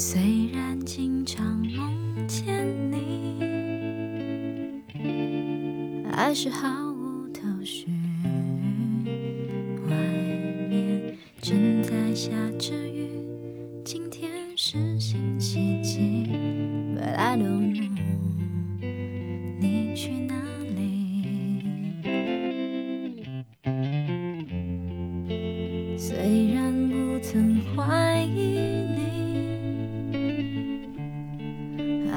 虽然经常梦见你，还是毫无头绪。外面正在下着雨，今天是星期几？But I don't know，你去哪里？虽然不曾怀疑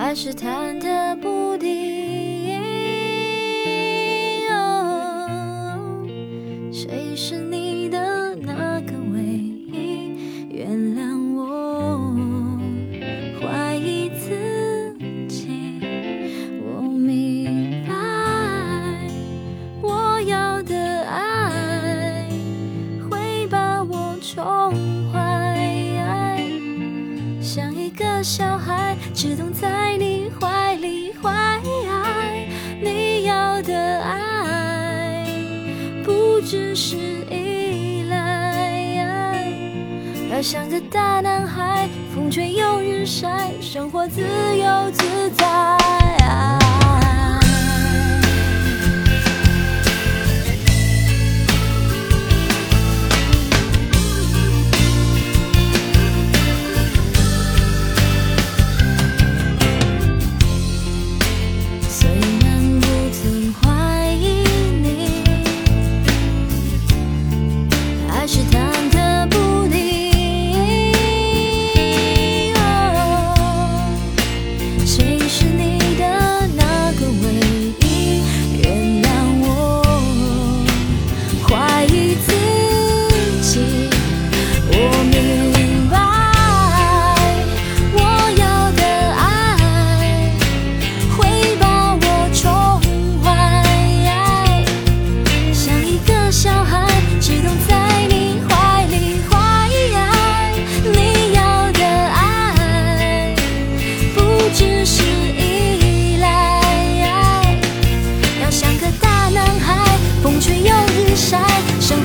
还是忐忑不定。只是依赖，要像个大男孩，风吹又日晒，生活自由自在。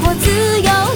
我自由。